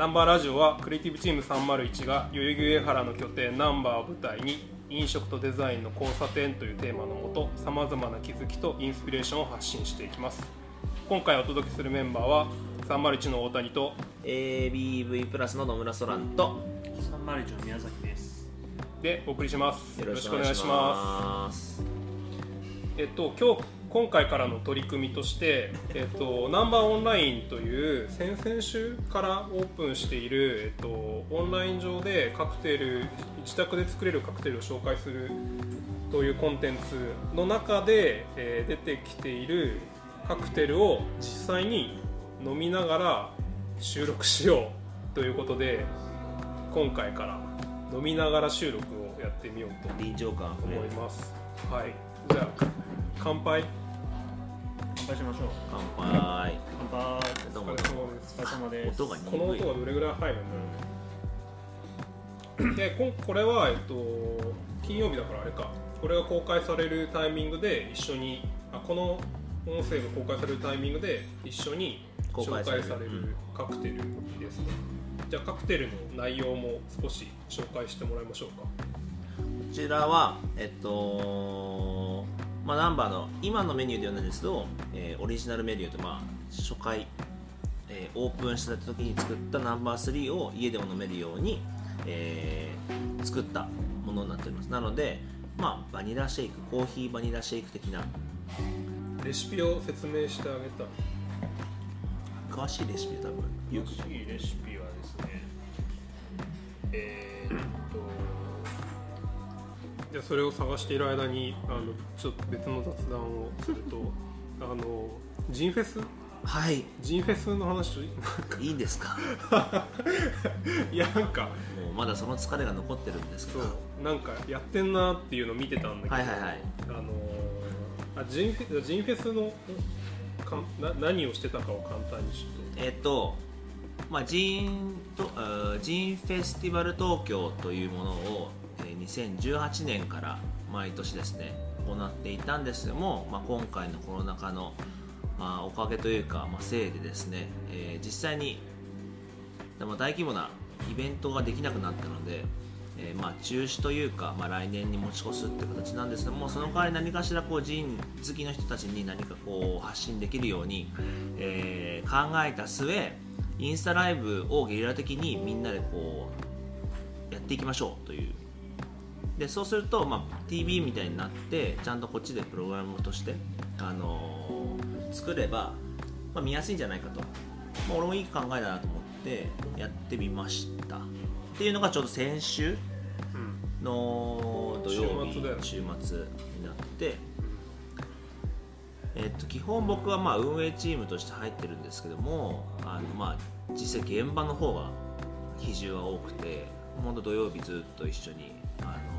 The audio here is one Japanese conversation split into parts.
ナンバーラジオはクリエイティブチーム301が代々木上原の拠点ナンバーを舞台に飲食とデザインの交差点というテーマのもとさまざまな気づきとインスピレーションを発信していきます。今回お届けするメンバーは301の大谷と ABV プラスの野村ソランと301の宮崎です。でお送りします。よろしくお願いします。えっと今日今回からの取り組みとして、えっと、ナンバーオンラインという先々週からオープンしている、えっと、オンライン上でカクテル自宅で作れるカクテルを紹介するというコンテンツの中で、えー出てきているカクテルを実際に飲みながら収録しようということで今回から飲みながら収録をやってみようと臨場感思いますはい。じゃあ乾杯乾杯しましょう。乾杯。乾杯。どうもお疲れ様ですお疲れ様です。音がこの音がどれぐらい入るの、でこんこれは、えっと、金曜日だからあれか。これが公開されるタイミングで一緒にあこの音声が公開されるタイミングで一緒に紹公開される。介されるカクテルですね、じゃあカクテルの内容も少し紹介してもらいましょうか。こちらはえっとまあナンバーの今のメニューではないんですけど、えーオリジナルメニューとまあ初回、えーオープンした時に作ったナンバー3を家でも飲めるように、えー作ったものになっております。なのでまあバニラシェイクコーヒーバニラシェイク的な。レシピを説明してあげた。詳しいレシピで多分詳しいレシピはですねえー、っじゃあそれを探している間にあのちょっと別の雑談をすると あのジンフェス？はい。ジンフェスの話？いいんですか？いやなんかもうまだその疲れが残ってるんですけそどう。なんかやってんなっていうのを見てたんだけど、はいはいはい。あのあジンフェジンフェスのかな何をしてたかを簡単にちょっえっと、まあ、ジンとジンフェスティバル東京というものを、えー2018年から毎年ですね行っていたんですけども、まあ、今回のコロナ禍の、まあ、おかげというか、まあ、せいでですね、えー実際にでも大規模なイベントができなくなったので、えーま、中止というか、まあ、来年に持ち越すって形なんですけどもその代わり何かしらこうジン好きの人たちに何かこう発信できるように、えー考えた末インスタライブをゲリラ的にみんなでこうやっていきましょうというでそうすると、まあ、TV みたいになってちゃんとこっちでプログラムとして、あのー作れば、まあ、見やすいんじゃないかと、まあ、俺もいい考えだなと思ってやってみました。っていうのがちょうど先週の土曜日週末だよね。週末になって、えっと、基本僕はまあ運営チームとして入ってるんですけどもあのまあ実際現場の方が比重が多くて本当土曜日ずっと一緒にあの、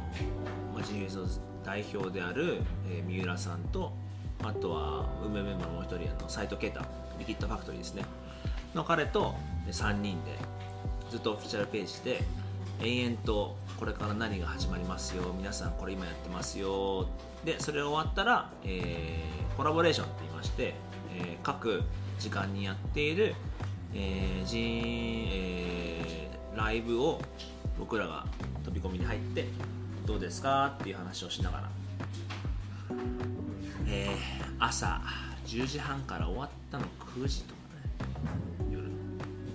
GS の代表である、えー三浦さんとあとは運営メンバーのもう一人あの斉藤啓太リキッドファクトリーですね。の彼と3人でずっとオフィシャルページで延々とこれから何が始まりますよ皆さんこれ今やってますよでそれ終わったら、えーコラボレーションって言いまして、えー各時間にやっている、えー人えーライブを僕らが飛び込みに入ってどうですか？っていう話をしながら、えー朝10時半から終わったの9時とかね。夜。の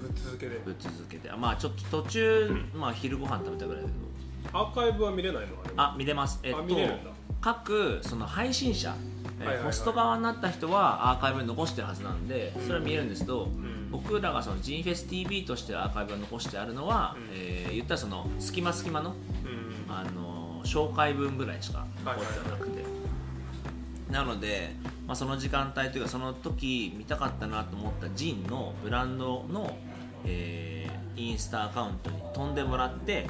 ぶっ続けで。ぶっ続けて。あまあちょっと途中、まあ、昼ご飯食べたぐらいだけど。アーカイブは見れないの？あ見れます。えっあと各その配信者、ホスト側になった人はアーカイブに残してるはずなんでそれは見えるんですけど、ん。僕らがその G フェス TV としてアーカイブを残してあるのは、うん。えー言ったらその隙間隙間の、うん。あの紹介文ぐらいしか残ってなくて、なので、まあ、その時間帯というかその時見たかったなと思ったジンのブランドの、えーインスタアカウントに飛んでもらって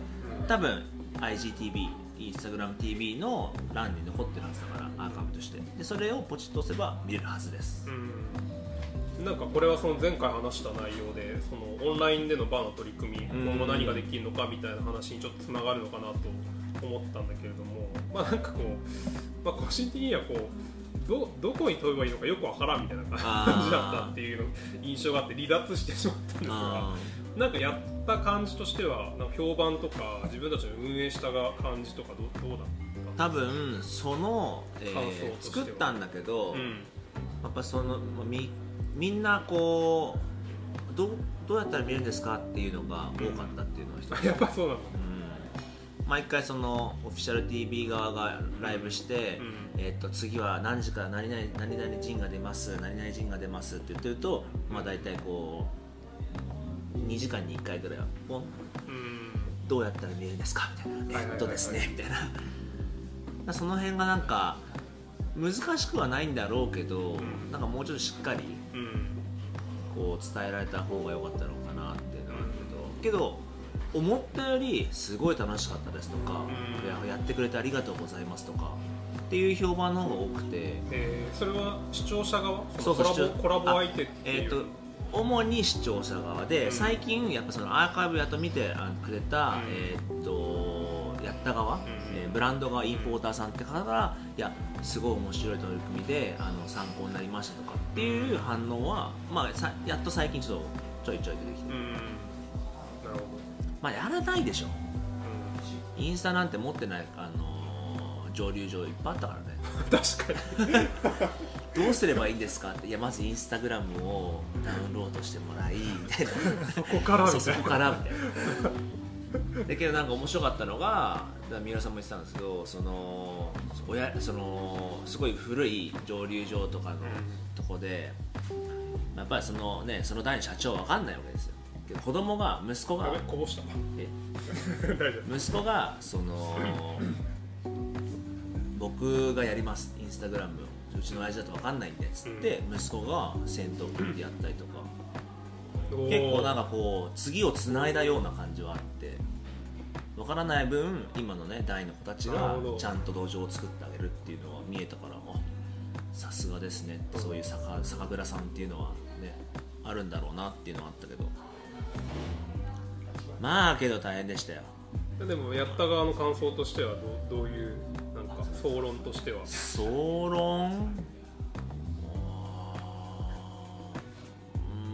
多分 IGTV インスタグラム TV の欄に残ってるはずだからアーカイブとして。でそれをポチッと押せば見れるはずです。うん。なんかこれはその前回話した内容でそのオンラインでのバーの取り組みうん。今後何ができるのかみたいな話にちょっとつながるのかなと思ったんだけれどもまあなんかこう、まあ、個人的にはこうどどこに飛べばいいのかよくわからんみたいな感じだったっていうの印象があって離脱してしまったんですがあなんかやった感じとしてはなんか評判とか自分たちの運営したが感じとかどどうだった多分その、えー作ったんだけど、うん。やっぱそのまあみみんなこうどうどうやったら見れるんですかっていうのが多かったっていうのが一つ、やっぱそうなのうん毎回そのオフィシャル TV 側がライブして、うん。えー、と次は何時から何々何々陣が出ます何々陣が出ますって言ってると、まあ、大体こう2時間に1回ぐらいはポンうん。どうやったら見えるんですか？みたいな、えっとですねみたいな。その辺がなんか難しくはないんだろうけど、ん。なんかもうちょっとしっかりうん。こう伝えられた方が良かったのかなっていうのはあるけど、けど思ったよりすごい楽しかったですとか、うん。いややってくれてありがとうございますとかっていう評判の方が多くて。えーそれは視聴者側？そうそうコラボ相手ってえっ、いうと主に視聴者側で、うん。最近やっぱそのアーカイブやっと見てあくれた、うん。えっ、とやった側、ん。えーブランド側インポーターさんって方がいやすごい面白い取り組みであの参考になりましたとかっていう反応は、まあ、さやっと最近ちょっとちょいちょい出てきて、るまあやらないでしょ。うインスタなんて持ってない、あのー上流上いっぱいあったからね。ん 確かに。どうすればいいんですかって。いやまずインスタグラムをダウンロードしてもらいみたいな。そこからみたいうな。そそこからみたいな。だけどなんか面白かったのが三浦さんも言ってたんですけどその親そのすごい古い上流場とかのとこで、やっぱりそのねその代の社長わかんないわけですよ子供が息子がこぼした。息子がその僕がやります。インスタグラムうちの親父だと分かんないんでっつって、息子が先頭組んでやったりとか。結構なんかこう次をつないだような感じはあって。分からない分今のね代の子たちがちゃんと土壌を作ってあげるっていうのは見えたからあさすがですねってそういう酒酒蔵さんっていうのはねあるんだろうなっていうのはあったけどまあけど大変でしたよ。でもやった側の感想としてはどうどういうなんか総論としては？総論？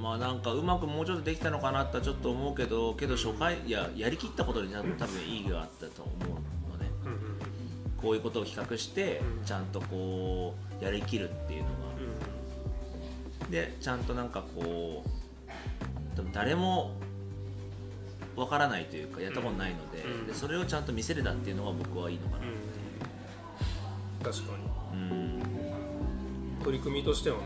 まあなんかうまくもうちょっとできたのかなってちょっと思うけどけど初回いややりきったことに多分多分意義があったと思うのねうんうんこういうことを企画してうんちゃんとこうやりきるっていうのが。でちゃんとなんかこう多分誰もわからないというかやったことないので,、うん。でそれをちゃんと見せれたっていうのが僕はいいのかな。うん確かに。うん。取り組みとしてはね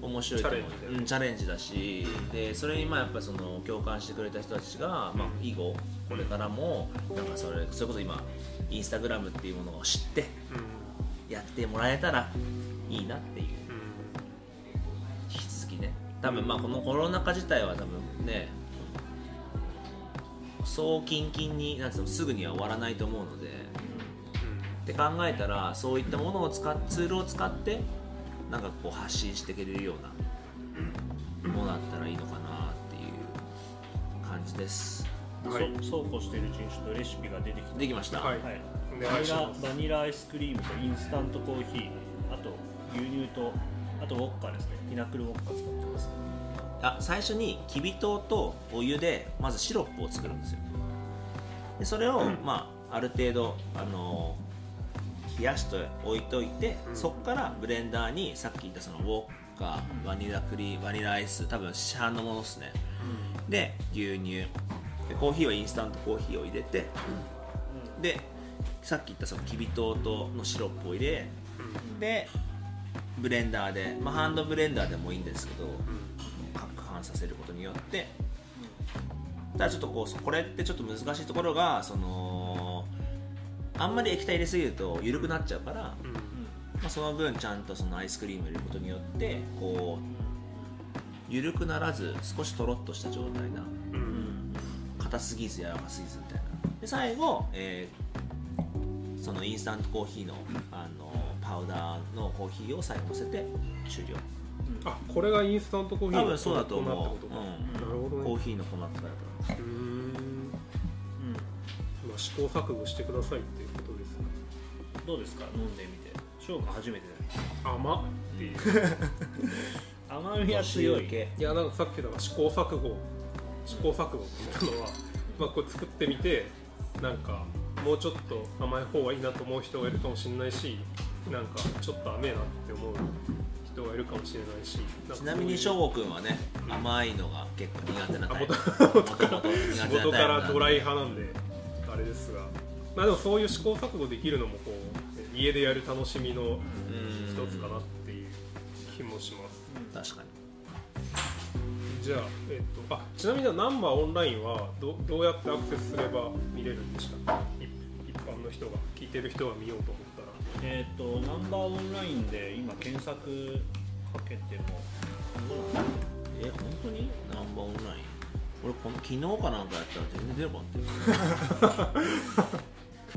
面白いと思うチャレンジだよね。うんチャレンジだしでそれにまあやっぱその共感してくれた人たちが、まあ、以後これからもなんかそれそれこそ今インスタグラムっていうものを知ってうん。やってもらえたらいいなっていう。うん。引き続きね多分まあこのコロナ禍自体は多分ねそうキンキンになんつうのすぐには終わらないと思うのでって考えたらそういったものを使っツールを使ってなんかこう発信していけれるようなものだったらいいのかなっていう感じです。はい。そそうこうしている人種とレシピが出てきてできました、はい。はい、おバニラバニラアイスクリームとインスタントコーヒーあと牛乳とあとウォッカですね。ピナクルウォッカ使ってあ最初にきび糖とお湯でまずシロップを作るんですよ。でそれを、まあ、ある程度、あの冷やして置いといて、うん。そこからブレンダーにさっき言ったそのウォッカバニラクリバニラアイス多分市販のものですね。で牛乳。でコーヒーはインスタントコーヒーを入れてでさっき言ったそのきび糖とのシロップを入れでブレンダーで、まあ、ハンドブレンダーでもいいんですけど攪拌させることによってただちょっとこうこれってちょっと難しいところがそのあんまり液体入れすぎると緩くなっちゃうから、まあ、その分ちゃんとそのアイスクリームを入れることによってこう緩くならず少しとろっとした状態なうんうん硬すぎず柔らかすぎずみたいな。で最後、えーそのインスタントコーヒーのあのパウダーのコーヒーを最後乗せて終了あこれがインスタントコーヒーの多分そうだと思う、粉ってことか。うん。なるほどね。コーヒーの粉って書いてあるうーん。まあ試行錯誤してくださいっていうことですね。どうですか？飲んでみて。消化初めてだよ甘っていう。甘みは強い。いやなんかさっきだから試行錯誤。試行錯誤って言ったのは、まあ、これ作ってみてなんかもうちょっと甘い方がいいなと思う人がいるかもしれないしなんかちょっと甘えなって思ういるかもしれないしけちなみに翔吾君はね甘いのが結構苦手なタイプ。元からドライイ派なんであれですが。まあでもそういう試行錯誤できるのもこう家でやる楽しみの一つかなっていう気もします。確かに。じゃあ、えっと、あちなみにナンバーオンラインはどどうやってアクセスすれば見れるんでした？っけ一一般の人が聞いてる人が見ようと思ったら。えっ、とナンバーオンラインで今検索かけても。え本当に？ナンバーオンライン？俺この昨日かなんかやったら全然出なかったよ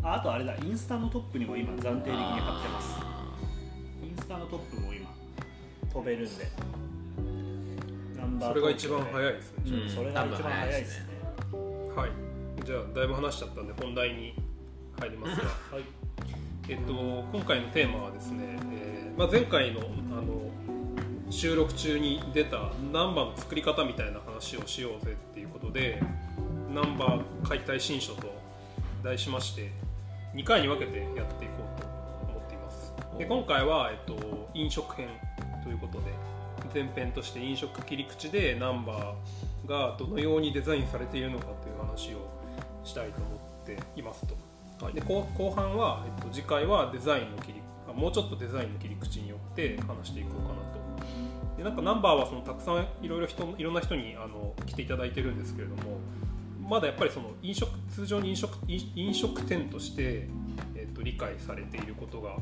ああとあれだ。インスタのトップにも今暫定的に貼ってます。あインスタのトップも今飛べるんで。ナンそれが一番早いい、ですね、うんそれが一番早いですね。はい。じゃあだいぶ話しちゃったんで本題に入りますが。はい。えっと今回のテーマはですね、えーまあ、前回のあの収録中に出たナンバーの作り方みたいな話をしようぜっていうことでナンバー解体新書と題しまして2回に分けてやっていこうと思っています。で今回は、えっと、飲食編ということで前編として飲食切り口でナンバーがどのようにデザインされているのかという話をしたいと思っていますと。で後後半は、えっと、次回はデザインの切りあもうちょっとデザインの切り口によって話していこうかなとでなんかナンバーはそのたくさんいろいろ人いろんな人にあの来ていただいてるんですけれどもまだやっぱりその飲食通常に飲食飲食店として、えっと、理解されていることが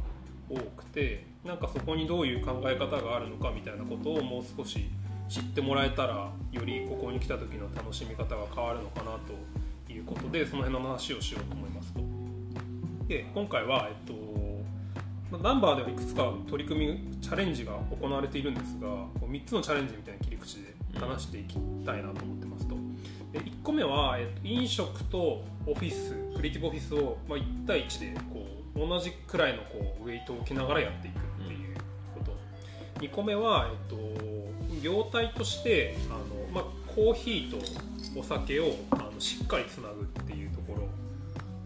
多くてなんかそこにどういう考え方があるのかみたいなことをもう少し知ってもらえたらよりここに来た時の楽しみ方が変わるのかなということでその辺の話をしようと思いますと。で今回は、えっとナンバーではいくつか取り組みチャレンジが行われているんですがこう3つのチャレンジみたいな切り口で話していきたいなと思ってますと。で1個目は、えっと、飲食とオフィスクリエイティブオフィスを、まあ、1対1でこう同じくらいのこうウェイトを置きながらやっていくっていうこと、2個目は、えっと、業態としてあの、まあ、コーヒーとお酒をあのしっかりつなぐっていうところ。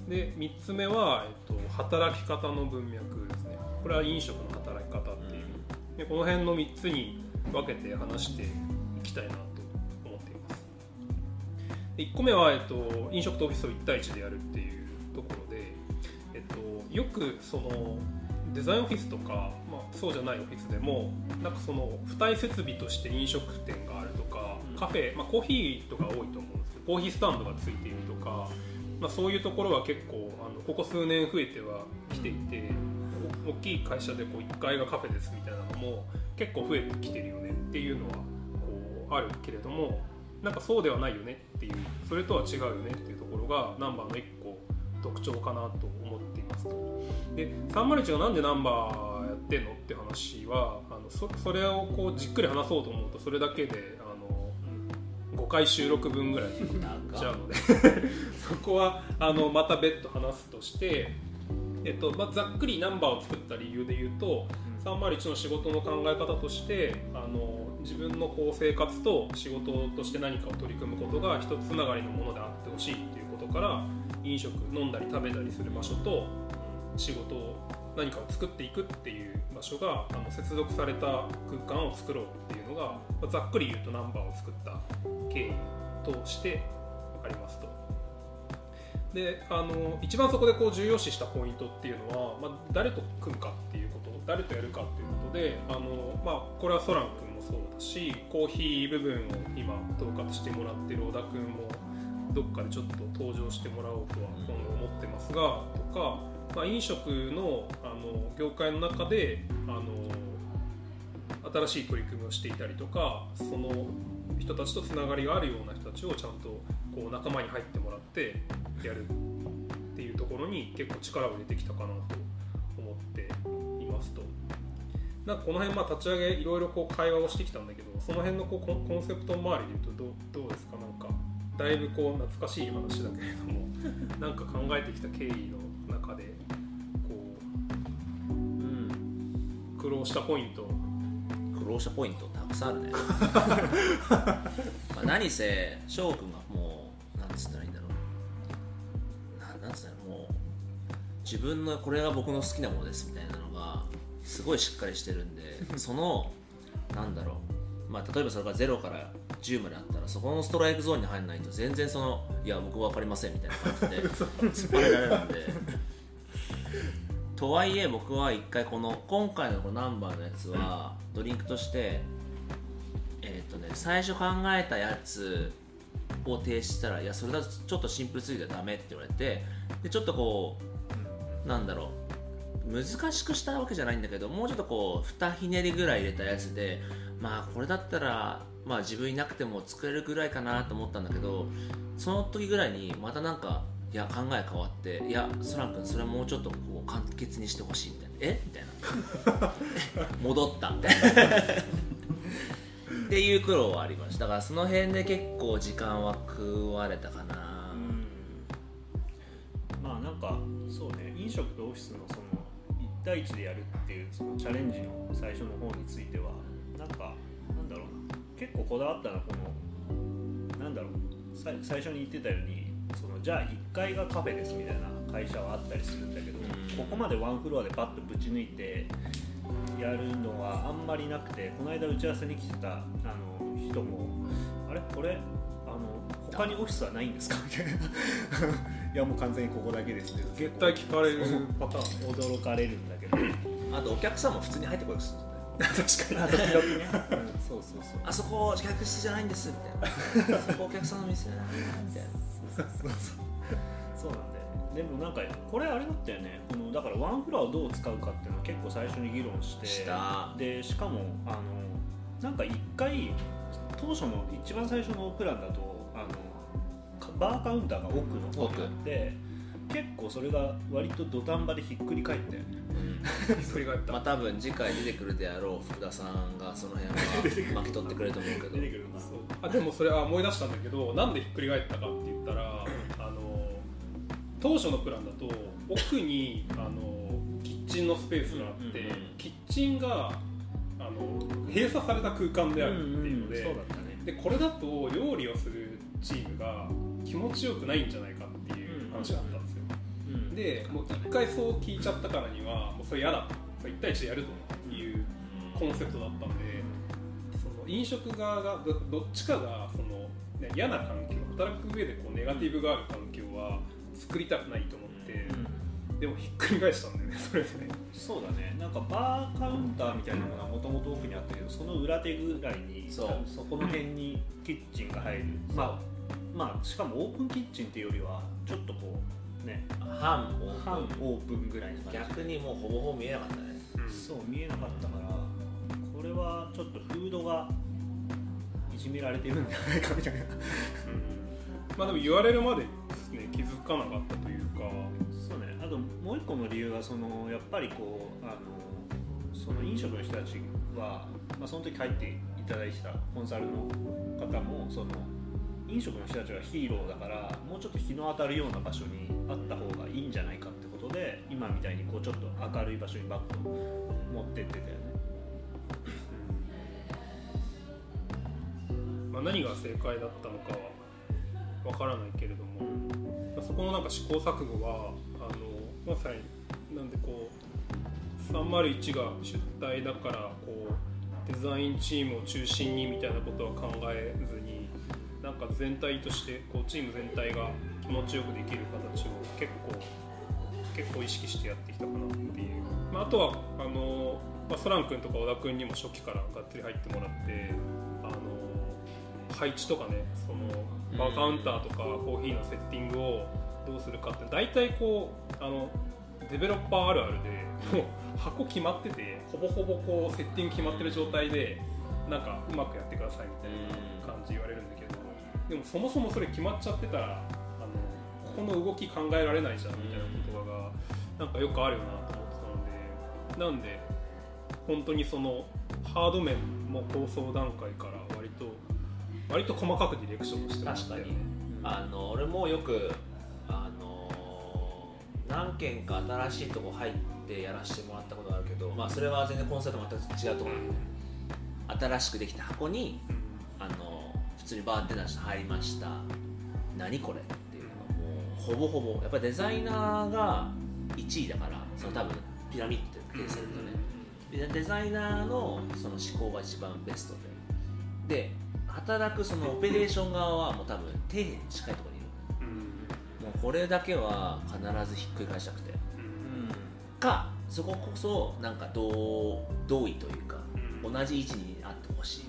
で3つ目は、えっと、働き方の文脈。これは飲食の働き方っていう、でこの辺の3つに分けて話していきたいなと思っています。で1個目は、えっと、飲食とオフィスを1対1でやるっていうところで、えっと、よくそのデザインオフィスとか、まあ、そうじゃないオフィスでもなんかその付帯設備として飲食店があるとか、カフェ、まあ、コーヒーとか多いと思うんですけどコーヒースタンドがついているとか、まあ、そういうところは結構あのここ数年増えてはきていてお大きい会社でこう1階がカフェですみたいなのも結構増えてきてるよねっていうのはこうあるけれどもなんかそうではないよねっていうそれとは違うよねっていうところがナンバーの1個特徴かなと思っていますと。で301がなんでナンバーやってんのって話はあのそそれをこうじっくり話そうと思うとそれだけであの5回収録分ぐらいになっちゃうので そこはあのまた別途話すとして、えっとまあ、ざっくりナンバーを作った理由で言うと301の仕事の考え方としてあの自分のこう生活と仕事として何かを取り組むことが一つつながりのものであってほしいっていうことから飲食飲んだり食べたりする場所と仕事を何かを作っていくっていう場所があの接続された空間を作ろうっていうのが、まあざっくり言うとナンバーを作った経緯としてありますと。であの一番そこでこう重要視したポイントっていうのは、まあ、誰と組むかっていうこと誰とやるかっていうことであの、まあ、これはソラン君もそうだしコーヒー部分を今統括してもらってる小田君もどっかでちょっと登場してもらおうとは今後思ってますがとか、まあ、飲食のあの業界の中であの新しい取り組みをしていたりとかその人たちとつながりがあるような人たちをちゃんとこう仲間に入ってもらってやるっていうところに結構力を入れてきたかなと思っていますと。なんかこの辺まあ立ち上げいろいろこう会話をしてきたんだけどその辺のこうコンセプト周りで言うとどうどうですか？なんかだいぶこう懐かしい話だけれども なんか考えてきた経緯の中でこうん苦労したポイント。苦労したポイントたくさんあるね。まあ何せ翔くんがもう自分のこれが僕の好きなものですみたいなのがすごいしっかりしてるんで そのなんだろう。まあ例えばそれが0から10まであったらそこのストライクゾーンに入らないと全然そのいや僕分かりませんみたいな感じで 突っ張れられるんで。とはいえ僕は一回この今回のこのナンバーのやつはドリンクとしてえっ、とね最初考えたやつを提出したらいやそれだとちょっとシンプルすぎてダメって言われてでちょっとこうなんだろう。難しくしたわけじゃないんだけどもうちょっとこう2ひねりぐらい入れたやつでまあこれだったらまあ自分いなくても作れるぐらいかなと思ったんだけどその時ぐらいにまたなんかいや考え変わっていやそらくんそれはもうちょっとこう簡潔にしてほしいみたいな。え？みたいな。戻った。みたいなっていう苦労はありました。だからその辺で結構時間は食われたかな、食とオフィスのその1対1でやるっていうそのチャレンジの最初の方についてはなんかなんだろうな。結構こだわったのはこのなんだろう。さ最初に言ってたようにそのじゃあ1階がカフェですみたいな会社はあったりするんだけど、ここまでワンフロアでバッとぶち抜いてやるのはあんまりなくてこの間打ち合わせに来てたあの人もあれ？これ？あの他にオフィスはないんですか？みたいな。いやもう完全にここだけですって絶対聞かれるパターン驚かれるんだけど。あとお客さんも普通に入ってこようとするんだよね。確かに。時々ね、そうそうそう。あそこ客室じゃないんですみたいな。そこお客さんの店じゃないみたいな。そうなんだよね。でもなんかこれあれだったよね。このだからワンフロアをどう使うかっていうのは結構最初に議論して。した。でしかもあのなんか一回当初の一番最初のプランだとあのかバーカウンターが奥の方にあって結構それが割と土壇場でひっくり返ったよねひっくり返った、まあ多分次回出てくるであろう福田さんがその辺は 巻き取ってくれると思うけど。出てくるんだそうあでもそれは思い出したんだけどなんでひっくり返ったかって言ったらあの当初のプランだと奥にあのキッチンのスペースがあって、うんうんうん。キッチンがあの閉鎖された空間であるっていうので,、そうだったね。でこれだと料理をするチームが気持ちよくないんじゃないかっていう話だったんですよ、うんでもう一回そう聞いちゃったからにはもうそれ嫌だとそれ1対1でやるというコンセプトだったんでその飲食側がどどっちかがその、ね、嫌な環境働く上でこうネガティブがある環境は作りたくないと思でもひっくり返したんだよねそれで。ねそうだね。なんかバーカウンターみたいなものはもともと奥にあったけどその裏手ぐらいにそう。そこの辺にキッチンが入る。まあまあしかもオープンキッチンっていうよりはちょっとこうね。半オー半プオープンぐらいのン感じ逆にもうほぼほぼ見えなかったね。そう見えなかったからこれはちょっとフードがいじめられてるんじゃないかみたいな。まあでも言われるまで、ね、気づかなかったというかもう一個の理由はそのやっぱりこうあのその飲食の人たちは、まあ、その時入っていただいてたコンサルの方もその飲食の人たちがヒーローだからもうちょっと日の当たるような場所にあった方がいいんじゃないかってことで今みたいにこうちょっと明るい場所にバッと持ってってたよね。まあ、何が正解だったのかはわからないけれども、まあそこのなんか試行錯誤はまさになんでこう301が出題だからこうデザインチームを中心にみたいなことは考えずになんか全体としてこうチーム全体が気持ちよくできる形を結構結構意識してやってきたかなっていう、まあ、あとはあの、まあ、ソラン君とか小田君にも初期からがっつり入ってもらってあの配置とかねそのバーカウンターとかコーヒーのセッティングをどうするかって大体こうあのデベロッパーあるあるでもう箱決まっててほぼほぼこうセッティング決まってる状態でなんかうまくやってくださいみたいな感じ言われるんだけどでもそもそもそれ決まっちゃってたらあのここの動き考えられないじゃんみたいな言葉がなんかよくあるよなと思ってたのでなんで本当にそのハード面も構想段階から割と割と細かくディレクションしてもらったよねあの俺もよく何軒か新しいとこ入っってやらせてもらったことがあるけど、まあ、それは全然コンサート全く違うところなんで、新しくできた箱にあの普通にバーテンダーとして入りました。何これっていうのがもうほぼほぼやっぱりデザイナーが1位だからその多分ピラミッドって形成するとね。でデザイナーのその思考が一番ベストで。で働くそのオペレーション側はもう多分底辺に近いところこれだけは必ずひっくり返したくて。かそここそなんか同同意というか同じ位置にあってほしい。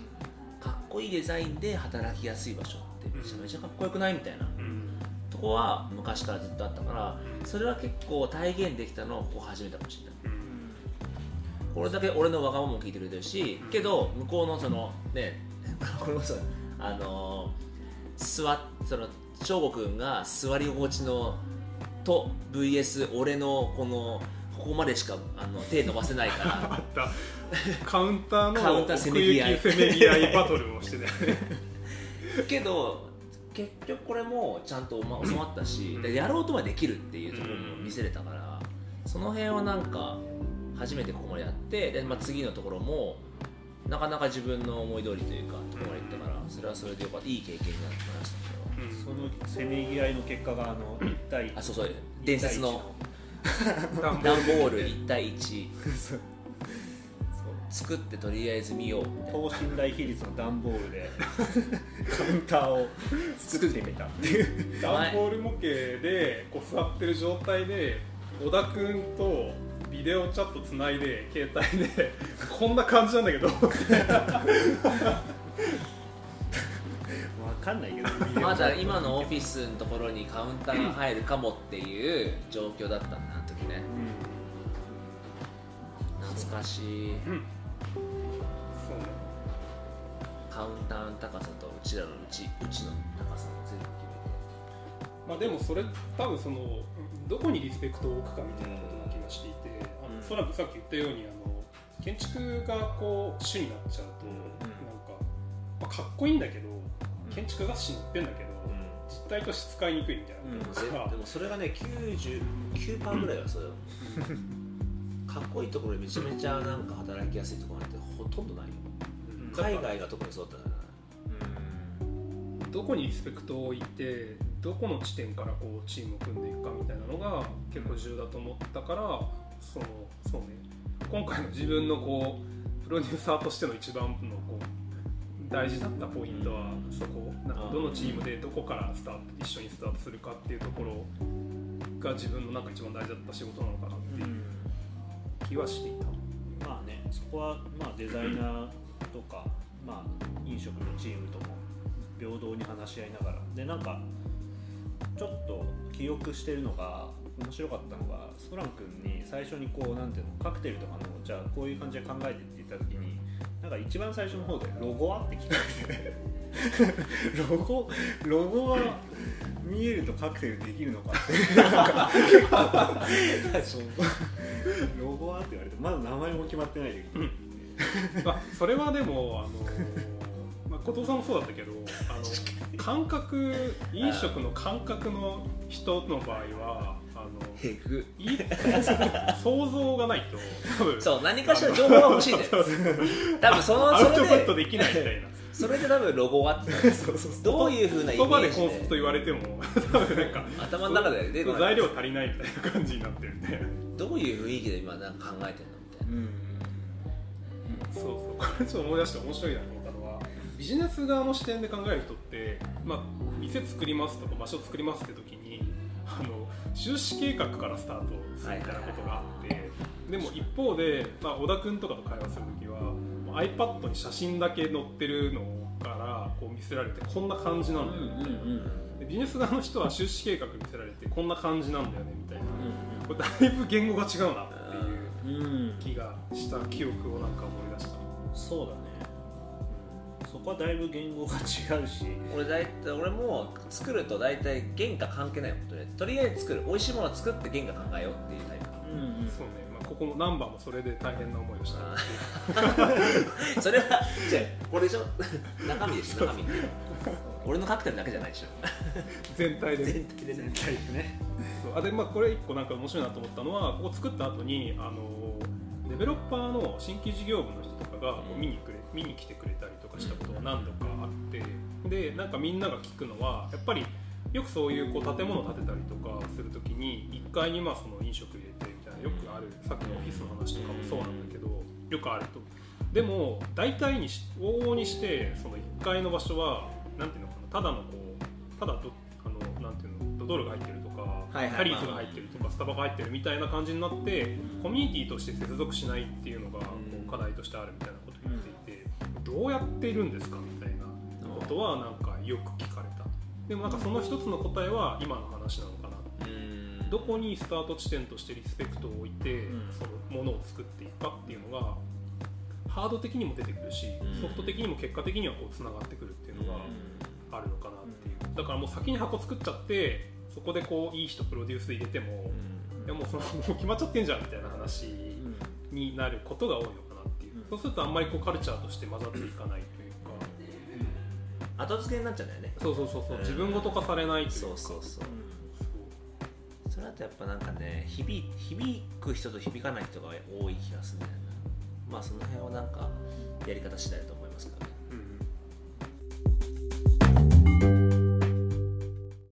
かっこいいデザインで働きやすい場所ってめちゃめちゃかっこよくないみたいな。とこは昔からずっとあったからそれは結構体現できたのをここ初めてかもしれない。これだけ俺のわがままも聞いてくれてるしけど向こうのそのね これもそうあのー座っその翔吾君が座り心地のと VS 俺のこのここまでしかあの手伸ばせないから。あった。カウンターのカウンターせめぎ合い。せめぎ合いバトルをしてたよね。けど結局これもちゃんとま収まったし、でやろうとはできるっていうところも見せれたから、その辺はなんか初めてここまでやってで、まあ、次のところもなかなか自分の思い通りというかところまで行ったからそれはそれでよかった。いい経験になりましたそのせめぎ合いの結果があの1対あそうそう。伝説の。ダン 段ボール1対1作ってとりあえず見ようみたいな。等身大比率の段ボールでカウンターを作ってみた。っていうダンボール模型でこう座ってる状態で小田君とビデオチャットつないで携帯でこんな感じなんだけどわかんないけど。まだ今のオフィスのところにカウンターが入るかもっていう状況だったんだあの時ね。懐かしい。そうね。カウンターの高さとうちらのうちうちの高さ全部まあでもそれ多分そのどこにリスペクトを置くかみたいなことな気がしていて、あのうん。おそらくさっき言ったようにあの建築がこう主になっちゃうと、なんか、まあ、かっこいいんだけど建築雑誌に載ってんだけど、実態として使いにくいみたいな。ことが、でもそれがね99%ぐらいはそうよ。かっこいいところにめちゃめちゃなんか働きやすいところなんてほとんどないよ。海外が特にそうだったからどこにリスペクトを置いてどこの地点からこうチームを組んでいくかみたいなのが結構重要だと思ったからそのそうね。今回の自分のこうプロデューサーとしての一番の大事だったポイントはそこなんかどのチームでどこからスタート一緒にスタートするかっていうところが自分のなんか一番大事だった仕事なのかなっていう気はしていた。まあねそこはまあデザイナーとか、まあ、飲食のチームとも平等に話し合いながらでなんかちょっと記憶してるのが面白かったのがソラン君に最初にこうなんていうのカクテルとかのじゃあこういう感じで考えてって言った時にか一番最初の方で「ロゴは?」って聞かれてロゴロゴは見えるとカクテルできるのかって。ロゴはって言われてまだ名前も決まってない時。に、まあ、それはでも、あのまあ、後藤さんもそうだったけどあの感覚飲食の感覚の人の場合はあのへぐい。想像がないと。多分そう何かしら情報が欲しいんだよ。多分そのそアウトプッれでトできないみたいな。それで多分ロゴはって。どういうふうなイメ言葉で。ージでコンセプト言われても多分なんか頭の中で出材料足りないみたいな感じになってるんで。どういう雰囲気で今なんか考えてんのみたいな。そうそう。これちょっと思い出して面白いなと思ったのは。ビジネス側の視点で考える人って、まあ、店作りますとか場所作りますって時にあの収支計画からスタートするみたいなことがあって、でも一方で、まあ、小田君とかと会話する時は iPad に写真だけ載ってるのからこう見せられてこんな感じなんだよね。みたいな、でビジネス側の人は収支計画見せられてこんな感じなんだよねみたいな、これだいぶ言語が違うなっていううん。気がした記憶をなんか思い出した。そうだね、そこはだいぶ言語が違うし。俺大体俺も作ると大体原価関係ないもんとりあえずとりあえず作る美味しいものを作って原価考えようっていうタイプ。うんそうね、まあ、ここもナンバーもそれで大変な思いをした。それはじゃあこれでしょ？中身です中身俺のカクテルだけじゃないでしょ。全体で。ね全体でね。全体でねそう。あでまあこれ一個なんか面白いなと思ったのはここ作った後にあのデベロッパーの新規事業部の人とかがこう見にくれ見に来てくれたりとかしたことが何度かあってでなんかみんなが聞くのはやっぱりよくそういうこう建物建てたりとかするときに1階にまあその飲食入れてみたいなよくあるさっきのオフィスの話とかもそうなんだけどよくあると。でも大体にし往々にしてその1階の場所はなんていうのかなただのこうただどあのなんていうのドトールが入ってるとか、はいはいハリーズが入ってるとかスタバが入ってるみたいな感じになってコミュニティとして接続しないっていうのがこう課題としてあるみたいなどうやっているんですかみたいなことはなんかよく聞かれた。でもなんかその一つの答えは今の話なのかな。うん。どこにスタート地点としてリスペクトを置いて、うん。そのものを作っていくかっていうのがハード的にも出てくるし、うん。ソフト的にも結果的にはこうつながってくるっていうのがあるのかなっていう。だからもう先に箱作っちゃってそこでこういい人プロデュース入れても、いやもうそのもう決まっちゃってんじゃんみたいな話になることが多いのかそうするとあんまりこうカルチャーとして混ざっていかないというか。後付けになっちゃうんだよね。そうそうそうそう、うん。自分ごと化されないというか。そうそうそう。それだとやっぱなんかね響響く人と響かない人が多い気がするんだよな。まあその辺はなんかやり方次第だと思いますけどね。うんうん。